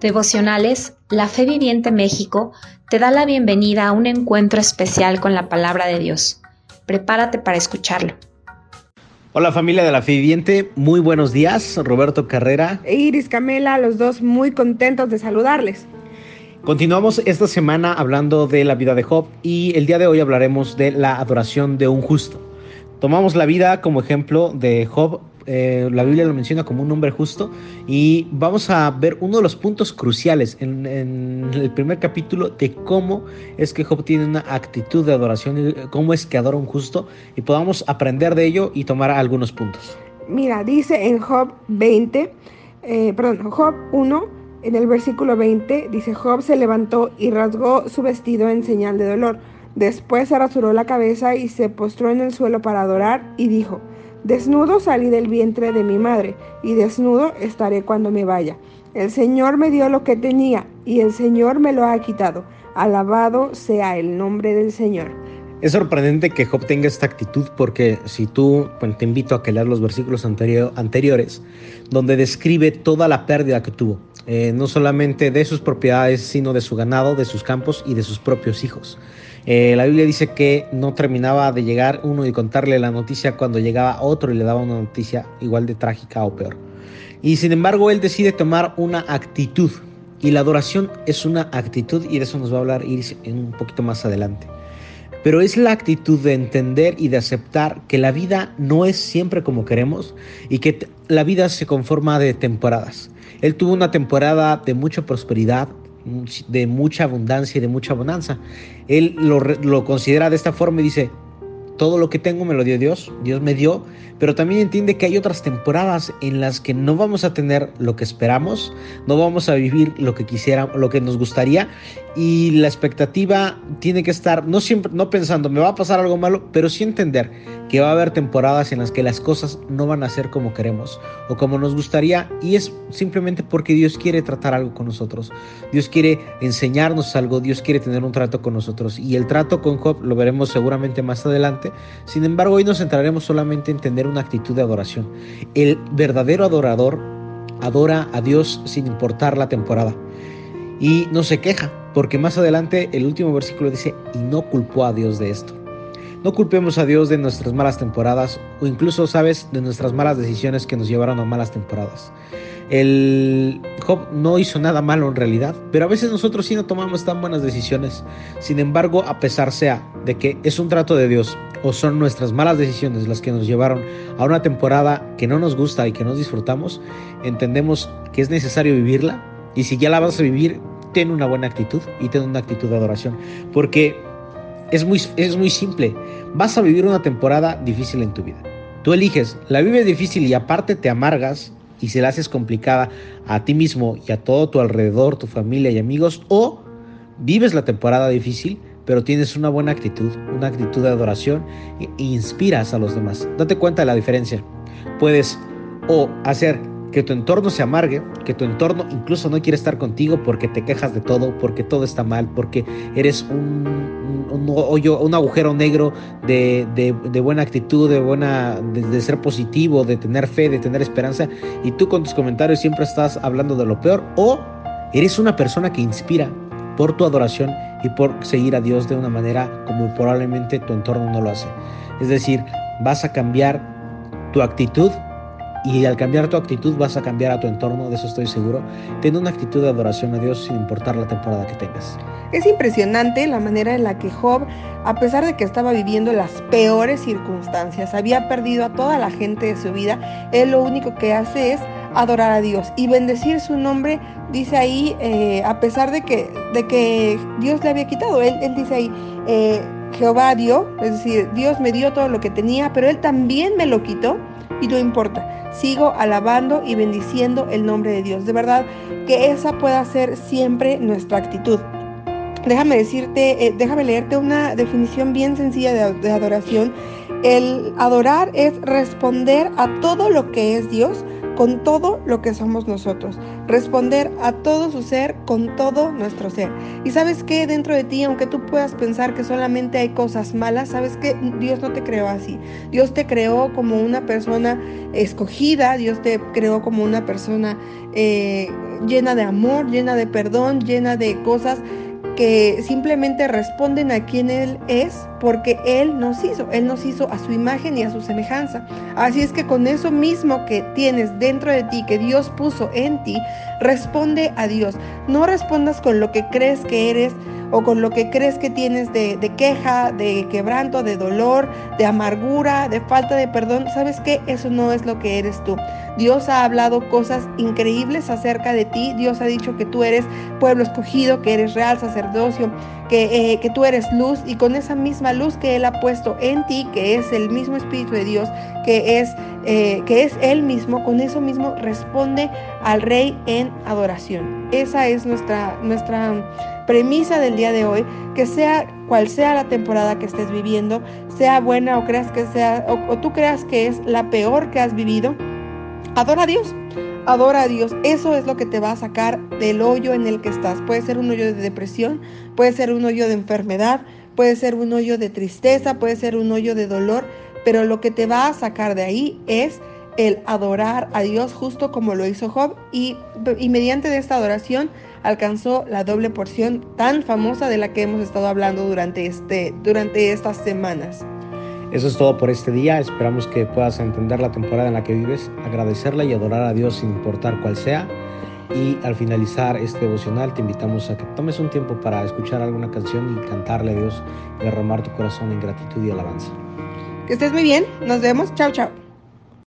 Devocionales, la Fe Viviente México te da la bienvenida a un encuentro especial con la palabra de Dios. Prepárate para escucharlo. Hola familia de la Fe Viviente, muy buenos días. Roberto Carrera e Iris Camela, los dos muy contentos de saludarles. Continuamos esta semana hablando de la vida de Job y el día de hoy hablaremos de la adoración de un justo. Tomamos la vida como ejemplo de Job eh, la Biblia lo menciona como un hombre justo y vamos a ver uno de los puntos cruciales en, el primer capítulo de cómo es que Job tiene una actitud de adoración cómo es que adora un justo y podamos aprender de ello y tomar algunos puntos. Mira, dice en Job 20, eh, perdón, Job 1, en el versículo 20, dice, Job se levantó y rasgó su vestido en señal de dolor. Después se rasuró la cabeza y se postró en el suelo para adorar y dijo, Desnudo salí del vientre de mi madre, y desnudo estaré cuando me vaya. El Señor me dio lo que tenía, y el Señor me lo ha quitado. Alabado sea el nombre del Señor. Es sorprendente que Job tenga esta actitud porque si tú, te invito a que leas los versículos anteriores, donde describe toda la pérdida que tuvo, eh, no solamente de sus propiedades, sino de su ganado, de sus campos y de sus propios hijos. Eh, la Biblia dice que no terminaba de llegar uno y contarle la noticia cuando llegaba otro y le daba una noticia igual de trágica o peor. Y sin embargo él decide tomar una actitud y la adoración es una actitud y de eso nos va a hablar Iris un poquito más adelante. Pero es la actitud de entender y de aceptar que la vida no es siempre como queremos y que la vida se conforma de temporadas. Él tuvo una temporada de mucha prosperidad, de mucha abundancia y de mucha bonanza. Él lo, lo considera de esta forma y dice, todo lo que tengo me lo dio Dios, Dios me dio, pero también entiende que hay otras temporadas en las que no vamos a tener lo que esperamos, no vamos a vivir lo que quisiera, lo que nos gustaría y la expectativa tiene que estar no siempre no pensando me va a pasar algo malo, pero sí entender que va a haber temporadas en las que las cosas no van a ser como queremos o como nos gustaría y es simplemente porque Dios quiere tratar algo con nosotros. Dios quiere enseñarnos algo, Dios quiere tener un trato con nosotros y el trato con Job lo veremos seguramente más adelante. Sin embargo, hoy nos centraremos solamente en tener una actitud de adoración. El verdadero adorador adora a Dios sin importar la temporada y no se queja, porque más adelante el último versículo dice, y no culpó a Dios de esto. No culpemos a Dios de nuestras malas temporadas o incluso, sabes, de nuestras malas decisiones que nos llevaron a malas temporadas. El Job no hizo nada malo en realidad, pero a veces nosotros sí no tomamos tan buenas decisiones. Sin embargo, a pesar sea de que es un trato de Dios o son nuestras malas decisiones las que nos llevaron a una temporada que no nos gusta y que no disfrutamos, entendemos que es necesario vivirla y si ya la vas a vivir, ten una buena actitud y ten una actitud de adoración, porque es muy, es muy simple. Vas a vivir una temporada difícil en tu vida. Tú eliges, la vives difícil y aparte te amargas y se la haces complicada a ti mismo y a todo tu alrededor, tu familia y amigos, o vives la temporada difícil, pero tienes una buena actitud, una actitud de adoración e inspiras a los demás. Date cuenta de la diferencia. Puedes o hacer que tu entorno se amargue, que tu entorno incluso no quiere estar contigo porque te quejas de todo, porque todo está mal, porque eres un, hoyo, un agujero negro de, de, buena actitud, de, buena, de, ser positivo, de tener fe, de tener esperanza, y tú con tus comentarios siempre estás hablando de lo peor, o eres una persona que inspira por tu adoración y por seguir a Dios de una manera como probablemente tu entorno no lo hace. Es decir, vas a cambiar tu actitud y al cambiar tu actitud vas a cambiar a tu entorno, de eso estoy seguro. Ten una actitud de adoración a Dios sin importar la temporada que tengas. Es impresionante la manera en la que Job, a pesar de que estaba viviendo las peores circunstancias, había perdido a toda la gente de su vida, él lo único que hace es adorar a Dios y bendecir su nombre, dice ahí, eh, a pesar de que, de que Dios le había quitado, él, él dice ahí, eh, Jehová dio, es decir, Dios me dio todo lo que tenía, pero él también me lo quitó y no importa sigo alabando y bendiciendo el nombre de Dios. De verdad que esa pueda ser siempre nuestra actitud. Déjame decirte, eh, déjame leerte una definición bien sencilla de, de adoración. El adorar es responder a todo lo que es Dios con todo lo que somos nosotros, responder a todo su ser con todo nuestro ser. Y sabes que dentro de ti, aunque tú puedas pensar que solamente hay cosas malas, sabes que Dios no te creó así. Dios te creó como una persona escogida, Dios te creó como una persona eh, llena de amor, llena de perdón, llena de cosas que simplemente responden a quien Él es porque Él nos hizo, Él nos hizo a su imagen y a su semejanza. Así es que con eso mismo que tienes dentro de ti, que Dios puso en ti, responde a Dios. No respondas con lo que crees que eres o con lo que crees que tienes de, queja, de quebranto, de dolor, de amargura, de falta de perdón. ¿Sabes qué? Eso no es lo que eres tú. Dios ha hablado cosas increíbles acerca de ti. Dios ha dicho que tú eres pueblo escogido, que eres real sacerdocio, que, eh, que tú eres luz y con esa misma luz que Él ha puesto en ti, que es el mismo Espíritu de Dios, que es, eh, que es Él mismo, con eso mismo responde al Rey en adoración. Esa es nuestra, nuestra premisa del día de hoy, que sea cual sea la temporada que estés viviendo, sea buena o creas que sea, o, tú creas que es la peor que has vivido, adora a Dios. Adora a Dios, eso es lo que te va a sacar del hoyo en el que estás. Puede ser un hoyo de depresión, puede ser un hoyo de enfermedad, puede ser un hoyo de tristeza, puede ser un hoyo de dolor, pero lo que te va a sacar de ahí es el adorar a Dios justo como lo hizo Job y, y mediante esta adoración alcanzó la doble porción tan famosa de la que hemos estado hablando durante, este, durante estas semanas. Eso es todo por este día. Esperamos que puedas entender la temporada en la que vives, agradecerla y adorar a Dios sin importar cuál sea. Y al finalizar este devocional te invitamos a que tomes un tiempo para escuchar alguna canción y cantarle a Dios y derramar tu corazón en gratitud y alabanza. Que estés muy bien. Nos vemos. Chao, chao.